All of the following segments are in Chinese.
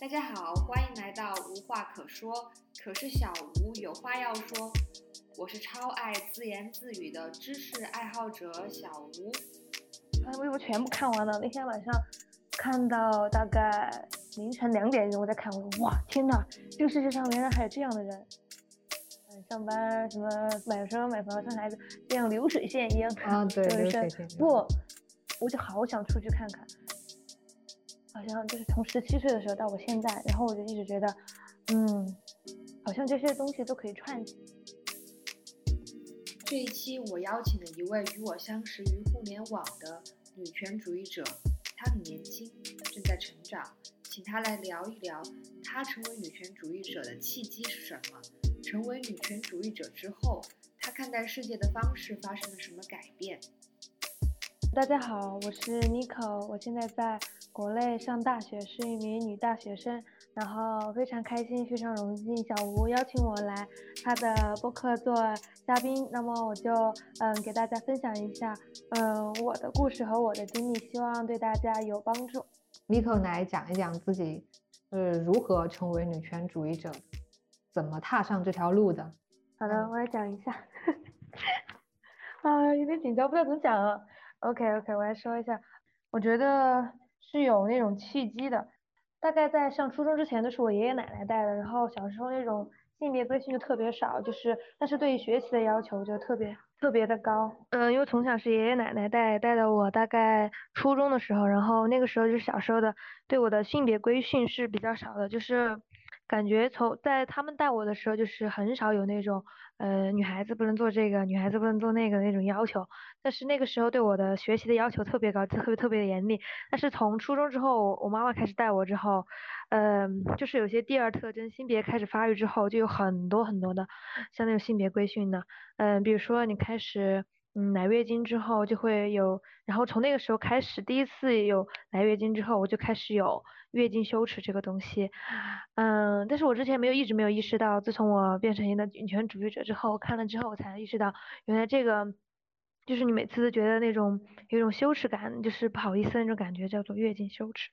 大家好，欢迎来到无话可说，可是小吴有话要说。我是超爱自言自语的知识爱好者小吴。把微博全部看完了，那天晚上看到大概凌晨两点钟，我在看，我说哇天呐，这个世界上原来还有这样的人。嗯，上班什么买车买房生孩子，这样流水线一样啊，对，流水线。不，我就好想出去看看。好像就是从十七岁的时候到我现在，然后我就一直觉得，嗯，好像这些东西都可以串起。这一期我邀请了一位与我相识于互联网的女权主义者，她很年轻，正在成长，请她来聊一聊她成为女权主义者的契机是什么？成为女权主义者之后，她看待世界的方式发生了什么改变？大家好，我是 Nico，我现在在国内上大学，是一名女大学生，然后非常开心，非常荣幸小吴邀请我来他的播客做嘉宾，那么我就嗯给大家分享一下嗯我的故事和我的经历，希望对大家有帮助。Nico 来讲一讲自己是如何成为女权主义者，怎么踏上这条路的。好的，我来讲一下，啊有点紧张，不知道怎么讲啊。OK OK，我来说一下，我觉得是有那种契机的，大概在上初中之前都是我爷爷奶奶带的，然后小时候那种性别规训就特别少，就是但是对于学习的要求就特别特别的高，嗯，因为从小是爷爷奶奶带带的我，大概初中的时候，然后那个时候就是小时候的对我的性别规训是比较少的，就是感觉从在他们带我的时候就是很少有那种。呃，女孩子不能做这个，女孩子不能做那个那种要求。但是那个时候对我的学习的要求特别高，特别特别的严厉。但是从初中之后，我妈妈开始带我之后，嗯，就是有些第二特征性别开始发育之后，就有很多很多的像那种性别规训的，嗯，比如说你开始。嗯，来月经之后就会有，然后从那个时候开始，第一次有来月经之后，我就开始有月经羞耻这个东西。嗯，但是我之前没有一直没有意识到，自从我变成一个女权主义者之后，看了之后我才意识到，原来这个就是你每次都觉得那种有一种羞耻感，就是不好意思那种感觉，叫做月经羞耻。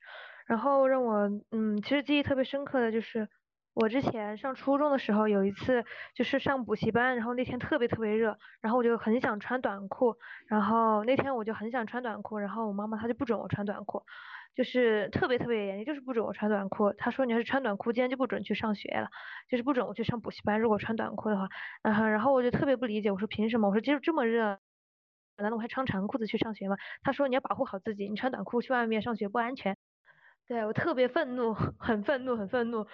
然后让我嗯，其实记忆特别深刻的就是。我之前上初中的时候，有一次就是上补习班，然后那天特别特别热，然后我就很想穿短裤，然后那天我就很想穿短裤，然后我妈妈她就不准我穿短裤，就是特别特别严，就是不准我穿短裤。她说你要是穿短裤，今天就不准去上学了，就是不准我去上补习班。如果穿短裤的话，然后，然后我就特别不理解，我说凭什么？我说今儿这么热，难道我还穿长裤子去上学吗？她说你要保护好自己，你穿短裤去外面上学不安全。对我特别愤怒，很愤怒，很愤怒。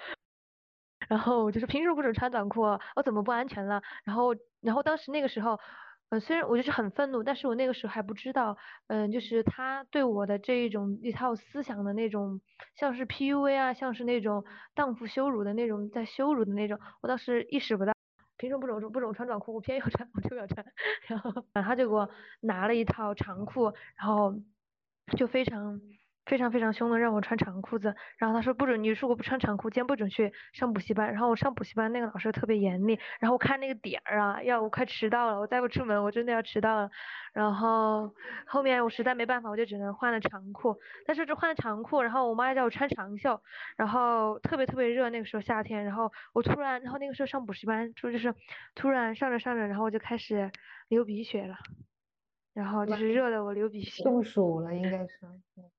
然后就是凭什么不准穿短裤？我怎么不安全了？然后，然后当时那个时候，呃，虽然我就是很愤怒，但是我那个时候还不知道，嗯，就是他对我的这一种一套思想的那种，像是 PUA 啊，像是那种荡妇羞辱的那种，在羞辱的那种，我当时意识不到，凭什么不准不准穿短裤？我偏要穿，我就要穿。然后他就给我拿了一套长裤，然后就非常。非常非常凶的让我穿长裤子，然后他说不准你如果不穿长裤，今天不准去上补习班。然后我上补习班那个老师特别严厉，然后我看那个点儿啊，要我快迟到了，我再不出门我真的要迟到了。然后后面我实在没办法，我就只能换了长裤。但是这换了长裤，然后我妈叫我穿长袖，然后特别特别热，那个时候夏天，然后我突然，然后那个时候上补习班，就就是突然上着上着，然后我就开始流鼻血了，然后就是热的我流鼻血。中暑了应该是。嗯，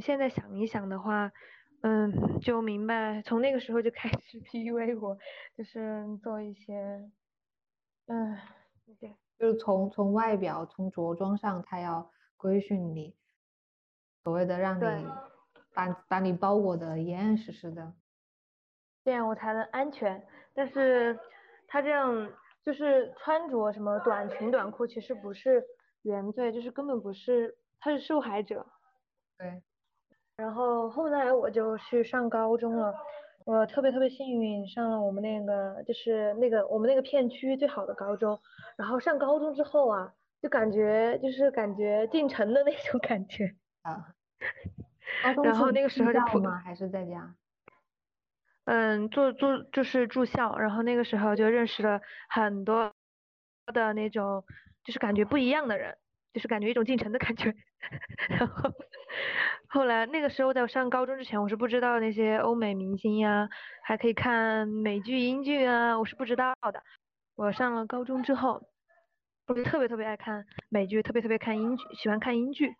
现在想一想的话，嗯，就明白，从那个时候就开始 PUA 我，就是做一些，嗯，对，就是从从外表，从着装上，他要规训你，所谓的让你把把你包裹的严严实实的，这样我才能安全。但是他这样就是穿着什么短裙短裤，其实不是原罪，就是根本不是，他是受害者。对，然后后来我就去上高中了，我特别特别幸运上了我们那个就是那个我们那个片区最好的高中，然后上高中之后啊，就感觉就是感觉进城的那种感觉啊。然后那个时候就普吗？还是在家？嗯，住住就是住校，然后那个时候就认识了很多的那种就是感觉不一样的人。就是感觉一种进城的感觉。然后后来那个时候在我上高中之前，我是不知道那些欧美明星呀，还可以看美剧、英剧啊，我是不知道的。我上了高中之后，我就特别特别爱看美剧，特别特别看英剧，喜欢看英剧。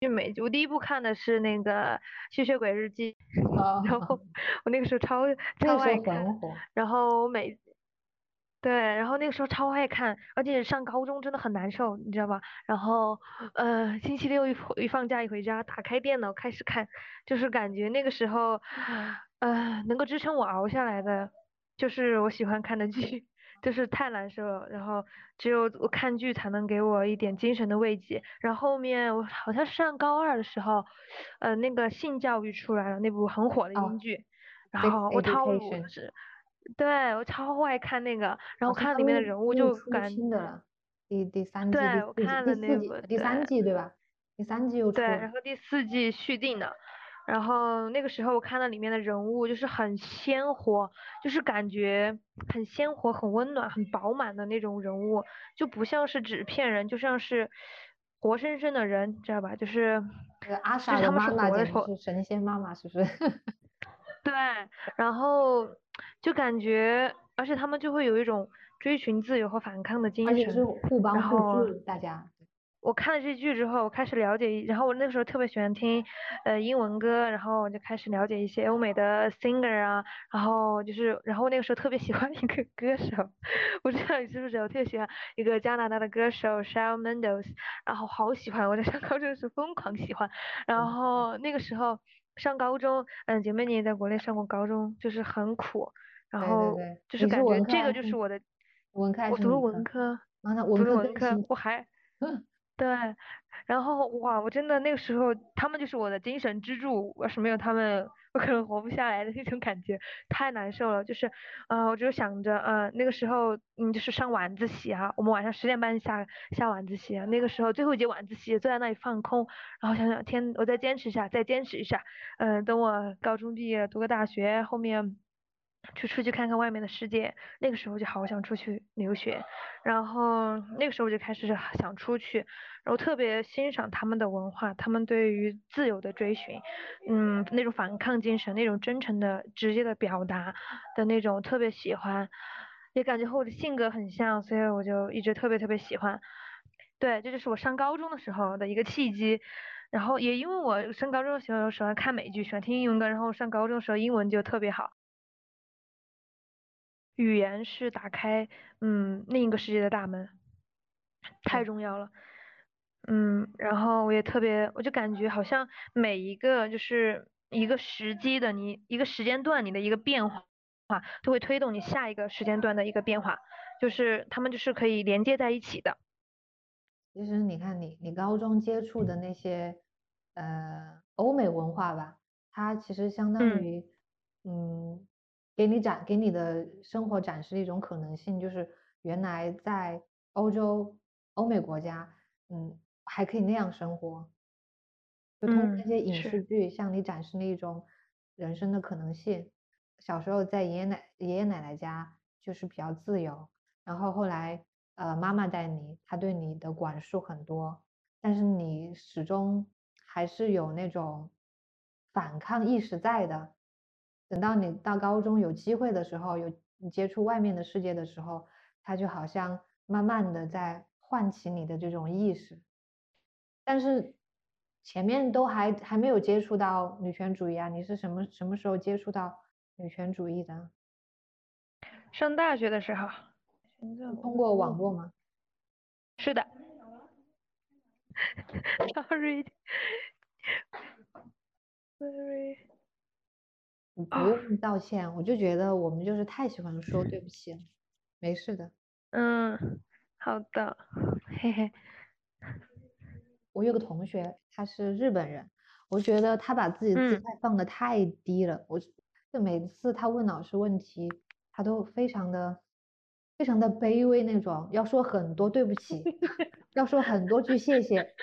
就美剧，我第一部看的是那个《吸血鬼日记》，然后我那个时候超超爱看，然后每对，然后那个时候超爱看，而且上高中真的很难受，你知道吧？然后呃，星期六一一放假一回家，打开电脑开始看，就是感觉那个时候呃能够支撑我熬下来的，就是我喜欢看的剧。就是太难受了，然后只有我看剧才能给我一点精神的慰藉。然后后面我好像是上高二的时候，呃，那个性教育出来了，那部很火的英剧，然后我超是，对我超爱看那个，然后看里面的人物就感第第三季，对我看了那个第三季对吧？第三季又出，对，然后第四季续订的。然后那个时候我看到里面的人物就是很鲜活，就是感觉很鲜活、很温暖、很饱满的那种人物，就不像是纸片人，就像是活生生的人，知道吧？就是阿莎的妈妈是神仙妈妈，是不是？对，然后就感觉，而且他们就会有一种追寻自由和反抗的精神，而且是互帮互助，大家。我看了这剧之后，我开始了解，然后我那个时候特别喜欢听，呃，英文歌，然后我就开始了解一些欧美的 singer 啊，然后就是，然后那个时候特别喜欢一个歌手，不知道你知不知道，我特别喜欢一个加拿大的歌手 Shawn Mendes，然后好喜欢，我在上高中时疯狂喜欢，然后那个时候上高中，嗯，姐妹你也在国内上过高中，就是很苦，然后就是感觉这个就是我的，文科，我读了文科，读了文科，我还。对，然后哇，我真的那个时候他们就是我的精神支柱，要是没有他们，我可能活不下来的那种感觉，太难受了。就是，呃，我就想着，呃，那个时候，嗯，就是上晚自习啊，我们晚上十点半下下晚自习，那个时候最后一节晚自习，坐在那里放空，然后想想天，我再坚持一下，再坚持一下，嗯，等我高中毕业，读个大学，后面。去出去看看外面的世界，那个时候就好想出去留学，然后那个时候我就开始想出去，然后特别欣赏他们的文化，他们对于自由的追寻，嗯，那种反抗精神，那种真诚的、直接的表达的那种特别喜欢，也感觉和我的性格很像，所以我就一直特别特别喜欢。对，这就是我上高中的时候的一个契机，然后也因为我上高中的时候喜欢看美剧，喜欢听英文歌，然后上高中的时候英文就特别好。语言是打开嗯另一个世界的大门，太重要了，嗯，然后我也特别，我就感觉好像每一个就是一个时机的你一个时间段你的一个变化，都会推动你下一个时间段的一个变化，就是他们就是可以连接在一起的。其实你看你你高中接触的那些呃欧美文化吧，它其实相当于嗯。给你展给你的生活展示一种可能性，就是原来在欧洲、欧美国家，嗯，还可以那样生活。就通过那些影视剧向你展示那一种人生的可能性。小时候在爷爷奶爷爷奶奶家就是比较自由，然后后来呃妈妈带你，她对你的管束很多，但是你始终还是有那种反抗意识在的。等到你到高中有机会的时候，有你接触外面的世界的时候，它就好像慢慢的在唤起你的这种意识。但是前面都还还没有接触到女权主义啊，你是什么什么时候接触到女权主义的？上大学的时候。通过网络吗？是的。Sorry。不用道歉，我就觉得我们就是太喜欢说对不起了，没事的。嗯，好的，嘿嘿。我有个同学，他是日本人，我觉得他把自己的姿态放的太低了。我就每次他问老师问题，他都非常的非常的卑微那种，要说很多对不起，要说很多句谢谢。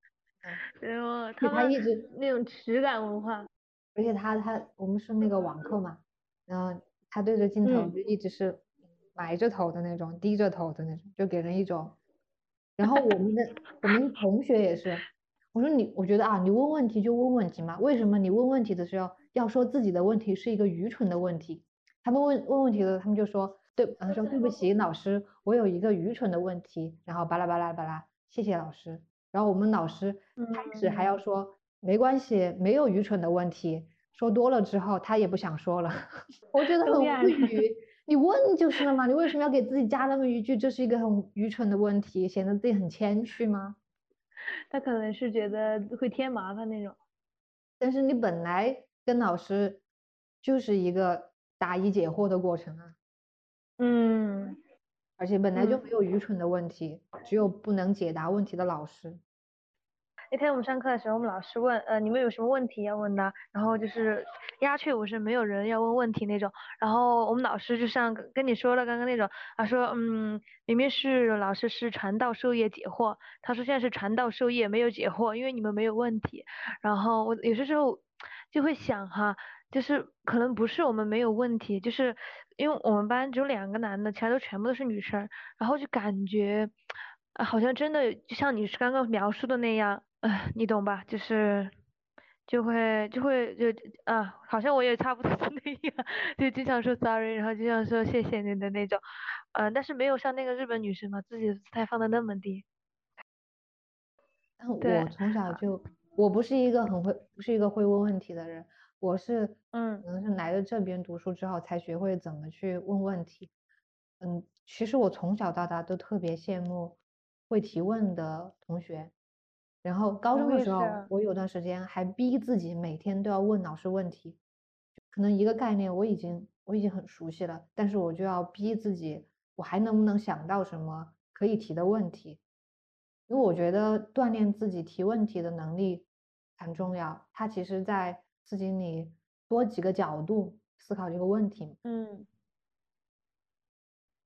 然后他一直那种耻感文化。而且他他我们是那个网课嘛，然后他对着镜头就一直是埋着头的那种，低着头的那种，就给人一种然后我们的我们同学也是，我说你，我觉得啊，你问问题就问问题嘛，为什么你问问题的时候要说自己的问题是一个愚蠢的问题？他们问问问题的，他们就说对，他说对不起老师，我有一个愚蠢的问题，然后巴拉巴拉巴拉，谢谢老师。然后我们老师开始还要说没关系，没有愚蠢的问题。说多了之后，他也不想说了。我觉得很无语。你问就是了嘛，你为什么要给自己加那么一句？这是一个很愚蠢的问题，显得自己很谦虚吗？他可能是觉得会添麻烦那种。但是你本来跟老师就是一个答疑解惑的过程啊。嗯。而且本来就没有愚蠢的问题，只有不能解答问题的老师。那天我们上课的时候，我们老师问，呃，你们有什么问题要问的？然后就是鸦雀无声，没有人要问问题那种。然后我们老师就像跟你说了刚刚那种，他说，嗯，明明是老师是传道授业解惑，他说现在是传道授业没有解惑，因为你们没有问题。然后我有些时候就会想哈，就是可能不是我们没有问题，就是因为我们班只有两个男的，其他都全部都是女生，然后就感觉，好像真的就像你刚刚描述的那样。哎，你懂吧？就是，就会就会就啊，好像我也差不多那样，就经常说 sorry，然后经常说谢谢你的那种，嗯，但是没有像那个日本女生嘛，自己的姿态放的那么低。但我从小就，我不是一个很会，不是一个会问问题的人，我是，嗯，可能是来了这边读书之后才学会怎么去问问题。嗯，其实我从小到大都特别羡慕会提问的同学。然后高中的时候，我有段时间还逼自己每天都要问老师问题，可能一个概念我已经我已经很熟悉了，但是我就要逼自己，我还能不能想到什么可以提的问题？因为我觉得锻炼自己提问题的能力很重要，它其实在刺激你多几个角度思考这个问题。嗯。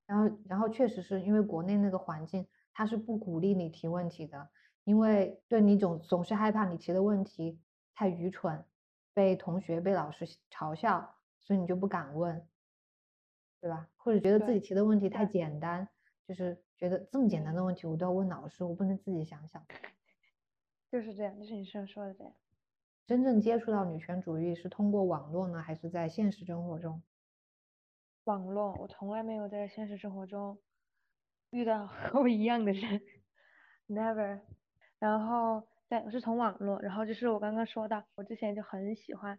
然后，然后确实是因为国内那个环境，它是不鼓励你提问题的。因为对你总总是害怕你提的问题太愚蠢，被同学被老师嘲笑，所以你就不敢问，对吧？或者觉得自己提的问题太简单，就是觉得这么简单的问题我都要问老师，我不能自己想想。就是这样，就是你说说的这样。真正接触到女权主义是通过网络呢，还是在现实生活中？网络，我从来没有在现实生活中遇到 和我一样的人，never。然后在我是从网络，然后就是我刚刚说的，我之前就很喜欢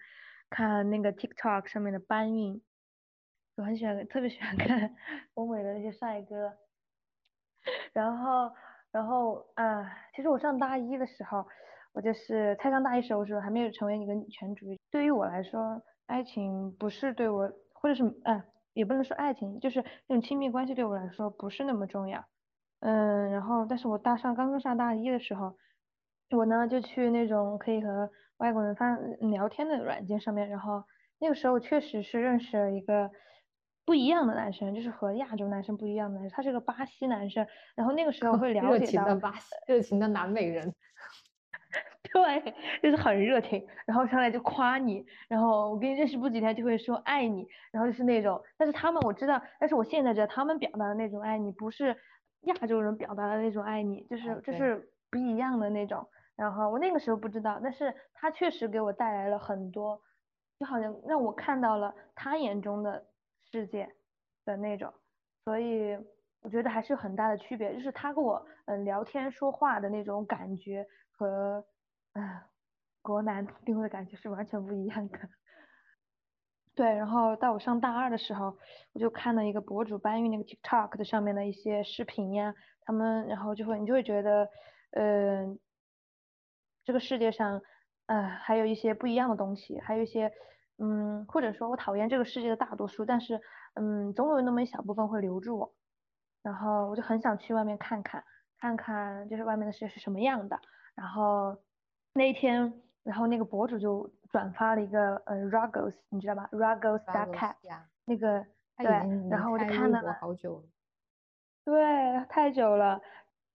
看那个 TikTok 上面的搬运，我很喜欢，特别喜欢看 欧美的那些帅哥。然后，然后啊，其实我上大一的时候，我就是才上大一时候，时候还没有成为一个女权主义。对于我来说，爱情不是对我，或者是啊，也不能说爱情，就是那种亲密关系对我来说不是那么重要。嗯，然后，但是我大上刚刚上大一的时候，我呢就去那种可以和外国人发聊天的软件上面，然后那个时候确实是认识了一个不一样的男生，就是和亚洲男生不一样的男生，他是个巴西男生，然后那个时候会了解到热情的巴西，热情的南美人，对，就是很热情，然后上来就夸你，然后我跟你认识不几天就会说爱你，然后就是那种，但是他们我知道，但是我现在知道他们表达的那种爱你不是。亚洲人表达的那种爱你，就是就是不一样的那种。然后我那个时候不知道，但是他确实给我带来了很多，就好像让我看到了他眼中的世界的那种。所以我觉得还是有很大的区别，就是他跟我嗯聊天说话的那种感觉和嗯国男 给我的感觉是完全不一样的。对，然后到我上大二的时候，我就看了一个博主搬运那个 TikTok 的上面的一些视频呀，他们然后就会你就会觉得，嗯，这个世界上，呃，还有一些不一样的东西，还有一些，嗯，或者说我讨厌这个世界的大多数，但是，嗯，总有那么一小部分会留住我，然后我就很想去外面看看，看看就是外面的世界是什么样的，然后那一天，然后那个博主就。转发了一个呃 Ruggles，你知道吧？Ruggles cat，那个对，然后我就看了好久了，对，太久了。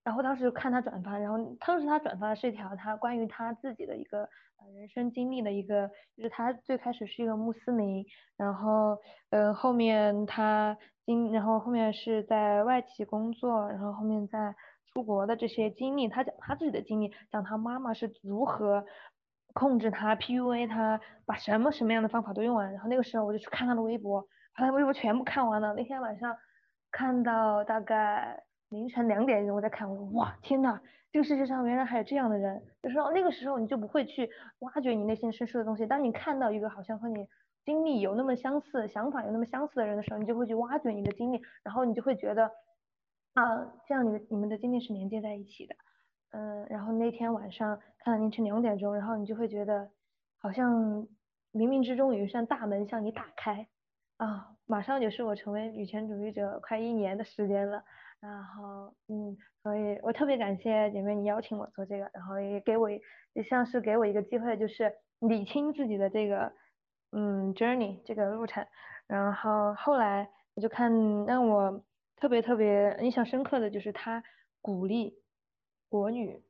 然后当时就看他转发，然后当时他转发的是一条他关于他自己的一个呃人生经历的一个，就是他最开始是一个穆斯林，然后呃后面他经，然后后面是在外企工作，然后后面在出国的这些经历，他讲他自己的经历，讲他妈妈是如何控制他、PUA 他，把什么什么样的方法都用完。然后那个时候我就去看他的微博，把他微博全部看完了。那天晚上看到大概凌晨两点钟，我在看，我说哇天呐，这个世界上原来还有这样的人。就是说那个时候你就不会去挖掘你内心深处的东西。当你看到一个好像和你经历有那么相似、想法有那么相似的人的时候，你就会去挖掘你的经历，然后你就会觉得啊，这样你的你们的经历是连接在一起的。嗯，然后那天晚上看到凌晨两点钟，然后你就会觉得好像冥冥之中有一扇大门向你打开啊，马上就是我成为女权主义者快一年的时间了。然后嗯，所以我特别感谢姐妹你邀请我做这个，然后也给我也像是给我一个机会，就是理清自己的这个。嗯，journey 这个路程，然后后来我就看让我特别特别印象深刻的就是他鼓励国女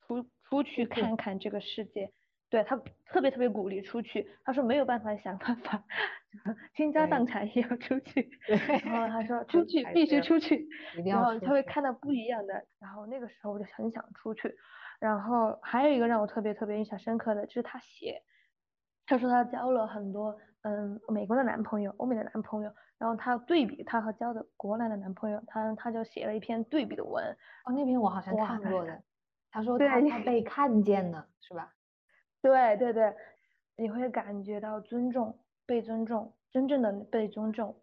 出出去看看这个世界，对他特别特别鼓励出去，他说没有办法想办法，倾家荡产也要出去，然后他说 出去必须出去，然后他会看到。不一样的，然后那个时候我就很想出去，然后还有一个让我特别特别印象深刻的就是他写。他说他交了很多嗯美国的男朋友，欧美的男朋友，然后他对比他和交的国内的男朋友，他他就写了一篇对比的文。哦，那篇我好像看过的。他说他他被看见了，是吧？对对对，你会感觉到尊重，被尊重，真正的被尊重。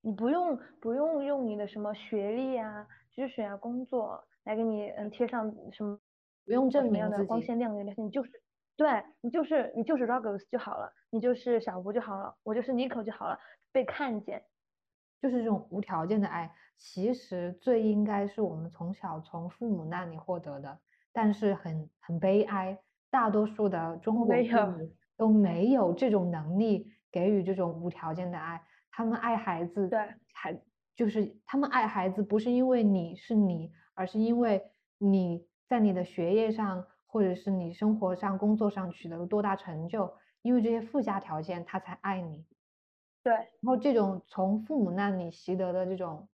你不用不用用你的什么学历啊、知识啊、工作来给你嗯贴上什么，不用证明的光鲜亮丽的，你就是。对你就是你就是 Rogers 就好了，你就是小吴就好了，我就是 Nico 就好了，被看见，就是这种无条件的爱，其实最应该是我们从小从父母那里获得的，但是很很悲哀，大多数的中国父母都没有这种能力给予这种无条件的爱，他们爱孩子，对，还就是他们爱孩子不是因为你是你，而是因为你在你的学业上。或者是你生活上、工作上取得了多大成就，因为这些附加条件，他才爱你。对，然后这种从父母那里习得的这种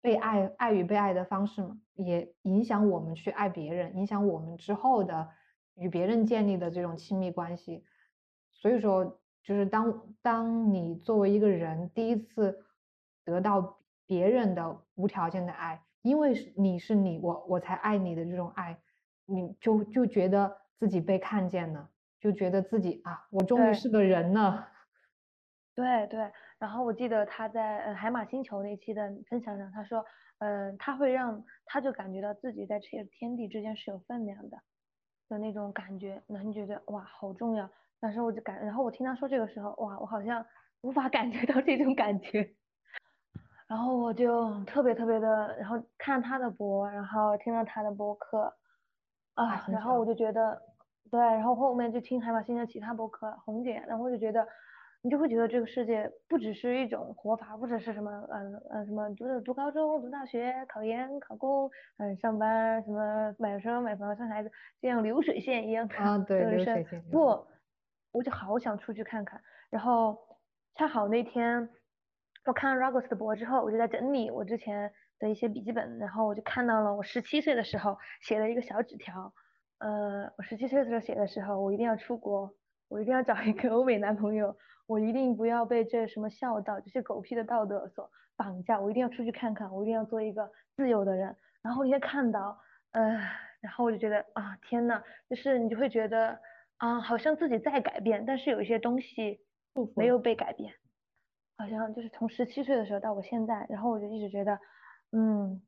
被爱、爱与被爱的方式嘛，也影响我们去爱别人，影响我们之后的与别人建立的这种亲密关系。所以说，就是当当你作为一个人第一次得到别人的无条件的爱，因为你是你，我我才爱你的这种爱。你就就觉得自己被看见了，就觉得自己啊，我终于是个人了。对对，然后我记得他在呃海马星球那期的分享上，他说，嗯，他会让他就感觉到自己在这个天地之间是有分量的的那种感觉，那你觉得哇好重要。但是我就感，然后我听他说这个时候，哇，我好像无法感觉到这种感觉。然后我就特别特别的，然后看他的博，然后听了他的播客。啊，然后我就觉得，对，然后后面就听海马星的其他博客，红姐，然后我就觉得，你就会觉得这个世界不只是一种活法，不只是什么，嗯嗯，什么读读高中、读大学、考研、考公，嗯，上班，什么买车、买房、生孩子，这样流水线一样的人生。不，我就好想出去看看。然后恰好那天我看了 Rogers 的博之后，我就在整理我之前。的一些笔记本，然后我就看到了我十七岁的时候写了一个小纸条，呃，我十七岁的时候写的时候，我一定要出国，我一定要找一个欧美男朋友，我一定不要被这什么孝道这些狗屁的道德所绑架，我一定要出去看看，我一定要做一个自由的人。然后一天看到，呃，然后我就觉得啊，天呐，就是你就会觉得啊，好像自己在改变，但是有一些东西没有被改变，好像就是从十七岁的时候到我现在，然后我就一直觉得。嗯，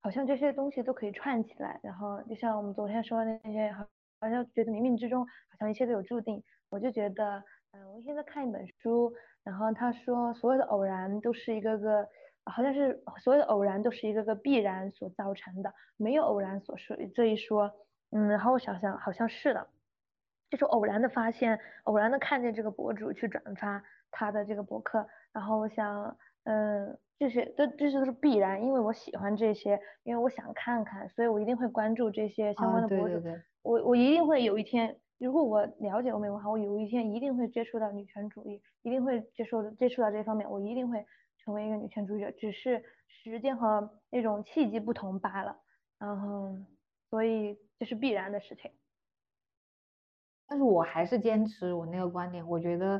好像这些东西都可以串起来，然后就像我们昨天说的那些，好好像觉得冥冥之中好像一切都有注定。我就觉得，嗯，我现在看一本书，然后他说所有的偶然都是一个个，好像是所有的偶然都是一个个必然所造成的，没有偶然所说这一说。嗯，然后我想想，好像是的，就是偶然的发现，偶然的看见这个博主去转发他的这个博客，然后我想，嗯。这些都这些都是必然，因为我喜欢这些，因为我想看看，所以我一定会关注这些相关的博主。我我一定会有一天，如果我了解欧美文化，我有一天一定会接触到女权主义，一定会接受接触到这方面，我一定会成为一个女权主义者，只是时间和那种契机不同罢了。然后所以这是必然的事情。但是我还是坚持我那个观点，我觉得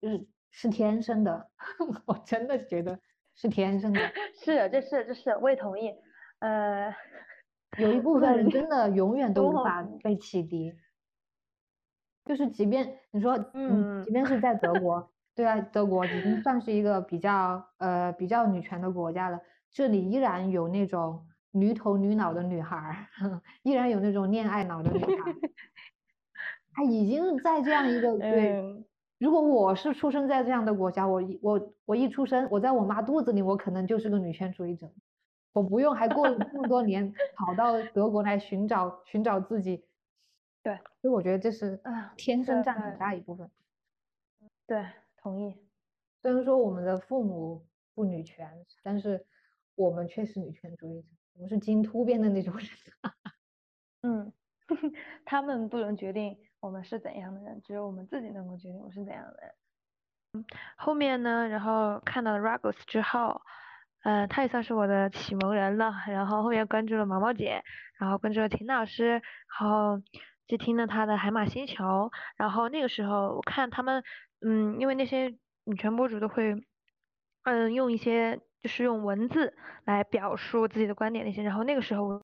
就是是天生的，我真的觉得是天生的。是，这是这是我也同意。呃，有一部分人真的永远都无法被启迪，就是即便你说，嗯，即便是在德国，对啊，德国已经算是一个比较呃比较女权的国家了，这里依然有那种女头女脑的女孩儿，依然有那种恋爱脑的女孩。她已经在这样一个对，如果我是出生在这样的国家，我一我我一出生，我在我妈肚子里，我可能就是个女权主义者，我不用还过了这么多年跑到德国来寻找寻找自己，对，所以我觉得这是天生占很大一部分。对，同意。虽然说我们的父母不女权，但是我们却是女权主义者，我们是基因突变的那种人。嗯，他们不能决定。我们是怎样的人，只有我们自己能够决定我是怎样的人。嗯，后面呢，然后看到了 Ragos 之后，嗯，他也算是我的启蒙人了。然后后面关注了毛毛姐，然后关注了田老师，然后接听了他的海马星球。然后那个时候我看他们，嗯，因为那些女权博主都会，嗯，用一些就是用文字来表述自己的观点那些。然后那个时候。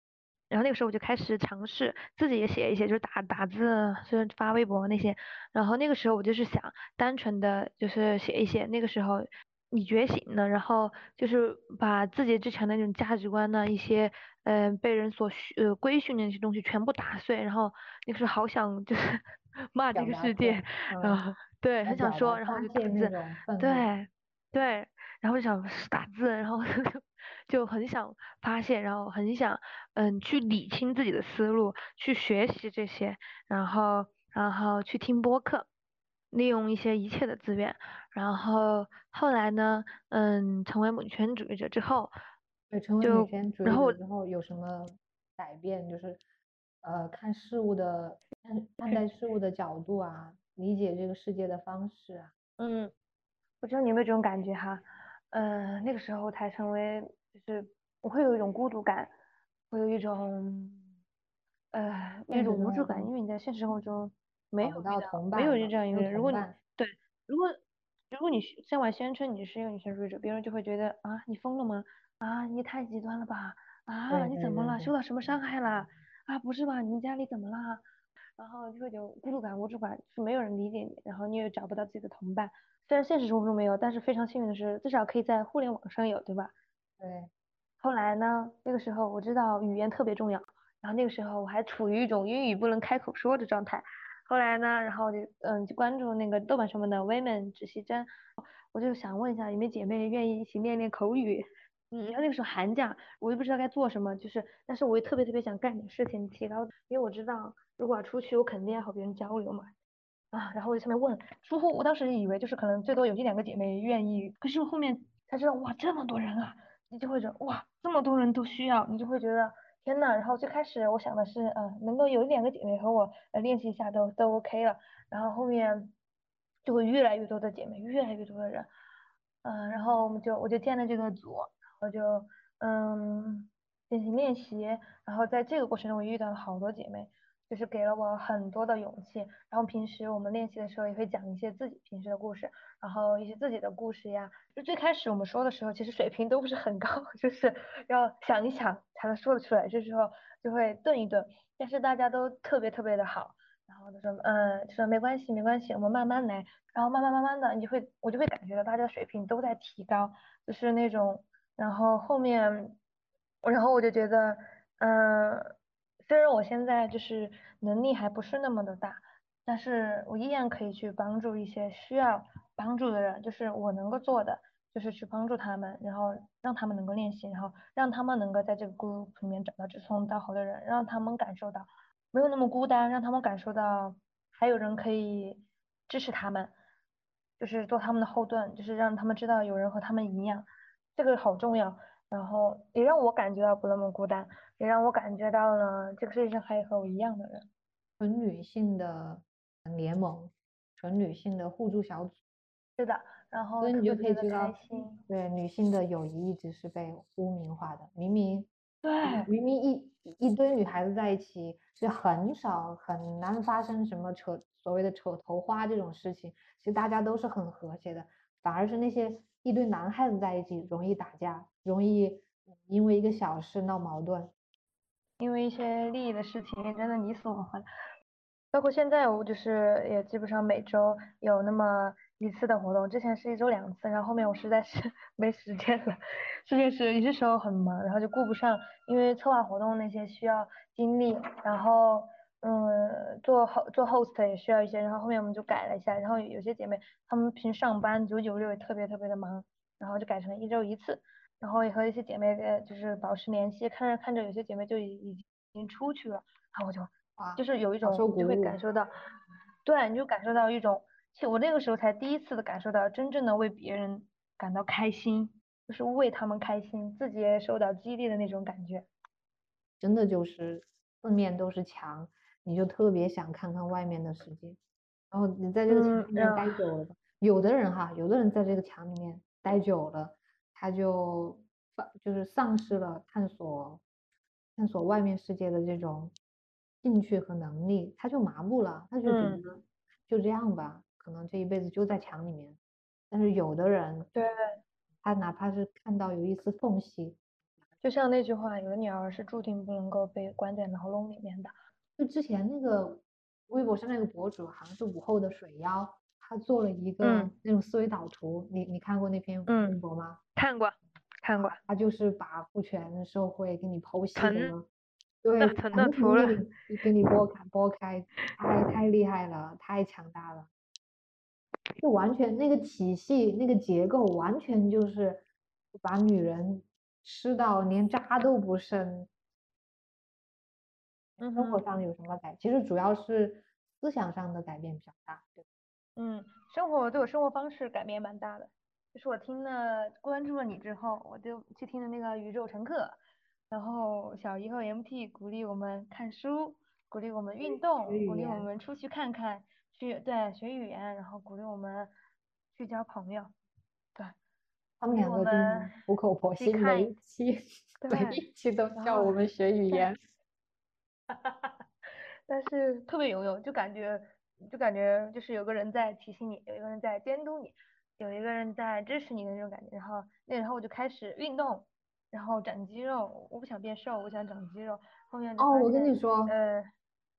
然后那个时候我就开始尝试自己也写一些，就是打打字，就是发微博那些。然后那个时候我就是想单纯的就是写一写。那个时候你觉醒了，然后就是把自己之前的那种价值观呢，一些嗯被人所呃规训的那些东西全部打碎。然后那个时候好想就是 骂这个世界，然后对，很想说，然后就打字，对对，然后就想打字，然后。就很想发现，然后很想，嗯，去理清自己的思路，去学习这些，然后，然后去听播客，利用一些一切的资源，然后后来呢，嗯，成为女权主义者之后，对，成为女权主义者之后有什么改变？就是，呃，看事物的看看待事物的角度啊，理解这个世界的方式啊。嗯，不知道你有没有这种感觉哈？嗯，那个时候才成为。就是我会有一种孤独感，会有一种，呃，那种无助感，因为你在现实生活中没有遇到，没有这样一个人。如果你对，如果如果你向外宣称你是一个女权主义者，别人就会觉得啊，你疯了吗？啊，你太极端了吧？啊，你怎么了？受到什么伤害了？啊，不是吧？你家里怎么了？然后就会有孤独感、无助感，是没有人理解你，然后你也找不到自己的同伴。虽然现实生活中没有，但是非常幸运的是，至少可以在互联网上有，对吧？对，后来呢？那个时候我知道语言特别重要，然后那个时候我还处于一种英语不能开口说的状态。后来呢，然后就嗯就关注那个豆瓣上面的 Women 只希真，我就想问一下有没有姐妹愿意一起练练口语。嗯，然后那个时候寒假，我又不知道该做什么，就是，但是我又特别特别想干点事情提高，因为我知道如果要出去，我肯定要和别人交流嘛。啊，然后我就上面问，出乎我当时以为就是可能最多有一两个姐妹愿意，可是我后面才知道哇这么多人啊。你就会觉得哇，这么多人都需要，你就会觉得天呐。然后最开始我想的是，嗯，能够有一两个姐妹和我呃练习一下都都 OK 了。然后后面就会越来越多的姐妹，越来越多的人，嗯，然后我们就我就建了这个组，我就嗯进行练习。然后在这个过程中，我遇到了好多姐妹。就是给了我很多的勇气，然后平时我们练习的时候也会讲一些自己平时的故事，然后一些自己的故事呀。就最开始我们说的时候，其实水平都不是很高，就是要想一想才能说得出来，这时候就会顿一顿。但是大家都特别特别的好，然后他说，嗯，说没关系没关系，我们慢慢来，然后慢慢慢慢的，你就会我就会感觉到大家水平都在提高，就是那种，然后后面，然后我就觉得，嗯。虽然我现在就是能力还不是那么的大，但是我依然可以去帮助一些需要帮助的人，就是我能够做的，就是去帮助他们，然后让他们能够练习，然后让他们能够在这个 group 里面找到志同道合的人，让他们感受到没有那么孤单，让他们感受到还有人可以支持他们，就是做他们的后盾，就是让他们知道有人和他们一样，这个好重要。然后也让我感觉到不那么孤单，也让我感觉到了这个世界上还有和我一样的人。纯女性的联盟，纯女性的互助小组。是的，然后所以你就可以知道，对女性的友谊一直是被污名化的。明明对，明明一一堆女孩子在一起，是很少很难发生什么扯所谓的扯头花这种事情，其实大家都是很和谐的，反而是那些一堆男孩子在一起容易打架，容易因为一个小事闹矛盾。因为一些利益的事情，真的你死我活的。包括现在，我就是也基本上每周有那么一次的活动，之前是一周两次，然后后面我实在是 没时间了，实在是有些时候很忙，然后就顾不上，因为策划活动那些需要精力，然后嗯做后做 host 也需要一些，然后后面我们就改了一下，然后有些姐妹她们平时上班九九六也特别特别的忙，然后就改成一周一次。然后也和一些姐妹呃，就是保持联系，看着看着有些姐妹就已已经出去了，然后我就就是有一种就会感受到，对，你就感受到一种，其实我那个时候才第一次的感受到真正的为别人感到开心，就是为他们开心，自己也受到激励的那种感觉。真的就是四面都是墙，你就特别想看看外面的世界。然后你在这个墙里面待久了，有的人哈，有的人在这个墙里面待久了。他就放，就是丧失了探索探索外面世界的这种兴趣和能力，他就麻木了，他就觉得就这样吧，可能这一辈子就在墙里面。但是有的人，对，他哪怕是看到有一丝缝隙，就像那句话，有的鸟儿是注定不能够被关在牢笼里面的。就之前那个微博上那个博主，好像是午后的水妖。他做了一个那种思维导图，你你看过那篇微博吗？看过，看过。他就是把父权社会给你剖析的，对，层层给你给你剥开剥开，太太厉害了，太强大了，就完全那个体系那个结构完全就是把女人吃到连渣都不剩。生活上有什么改？其实主要是思想上的改变比较大，对。嗯，生活对我生活方式改变蛮大的，就是我听了关注了你之后，我就去听了那个宇宙乘客，然后小姨和 MT 鼓励我们看书，鼓励我们运动，鼓励我们出去看看，去对学语言，然后鼓励我们去交朋友，对，他们两个就是苦口婆心，每一期每一期都叫我们学语 言，哈哈哈，但是特别有用，就感觉。就感觉就是有个人在提醒你，有一个人在监督你，有一个人在支持你的那种感觉。然后那然后我就开始运动，然后长肌肉。我不想变瘦，我想长肌肉。后面哦，我跟你说，呃，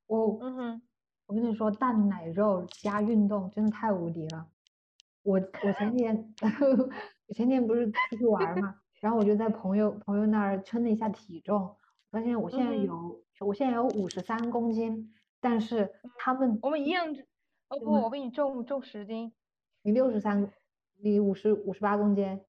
我嗯哼，我跟你说，蛋奶肉加运动真的太无敌了。我我前天 我前天不是出去玩嘛，然后我就在朋友朋友那儿称了一下体重，发现我现在有我现在有五十三公斤。但是他们我们一样，哦不，我比你重重十斤。你六十三，你五十五十八公斤。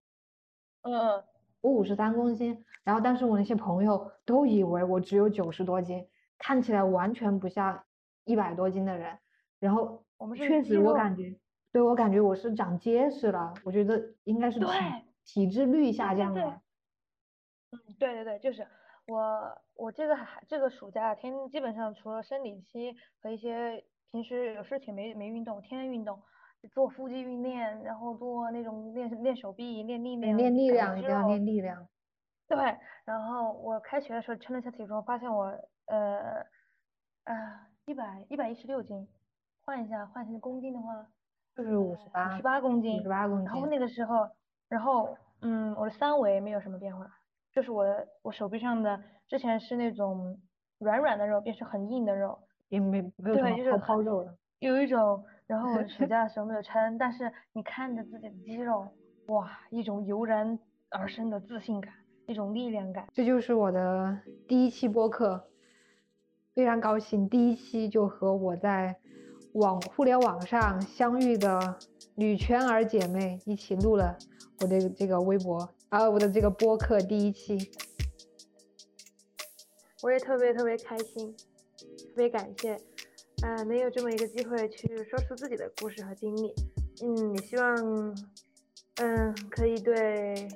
嗯，我五十三公斤，然后但是我那些朋友都以为我只有九十多斤，看起来完全不像一百多斤的人。然后我们确实我感觉，对我感觉我是长结实了，我觉得应该是体体质率下降了。嗯，对对对，就是。我我这个还这个暑假天基本上除了生理期和一些平时有事情没没运动，天天运动，做腹肌训练，然后做那种练练手臂练力量，练力量一定要练力量。对，然后我开学的时候称了一下体重，发现我呃呃一百一百一十六斤，换一下换成公斤的话，就是五十八，五十八公斤，五十八公斤。然后那个时候，然后嗯我的三围没有什么变化。就是我我手臂上的之前是那种软软的肉，变成很硬的肉，也没没有什么肉了。有一种，然后我暑假的时候没有称，但是你看着自己的肌肉，哇，一种油然而生的自信感，一种力量感。这就是我的第一期播客，非常高兴，第一期就和我在网互联网上相遇的女圈儿姐妹一起录了我的这个微博。啊，我的这个播客第一期，我也特别特别开心，特别感谢，啊，能有这么一个机会去说出自己的故事和经历，嗯，也希望，嗯，可以对，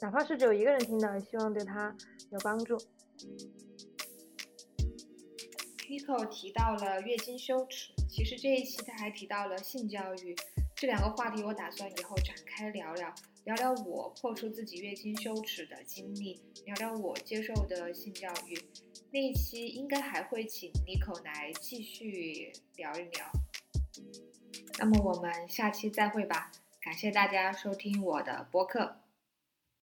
哪怕是只有一个人听到，也希望对他有帮助。Kiko 提到了月经羞耻，其实这一期他还提到了性教育，这两个话题我打算以后展开聊聊。聊聊我破除自己月经羞耻的经历，聊聊我接受的性教育。那一期应该还会请妮可来继续聊一聊。那么我们下期再会吧，感谢大家收听我的播客。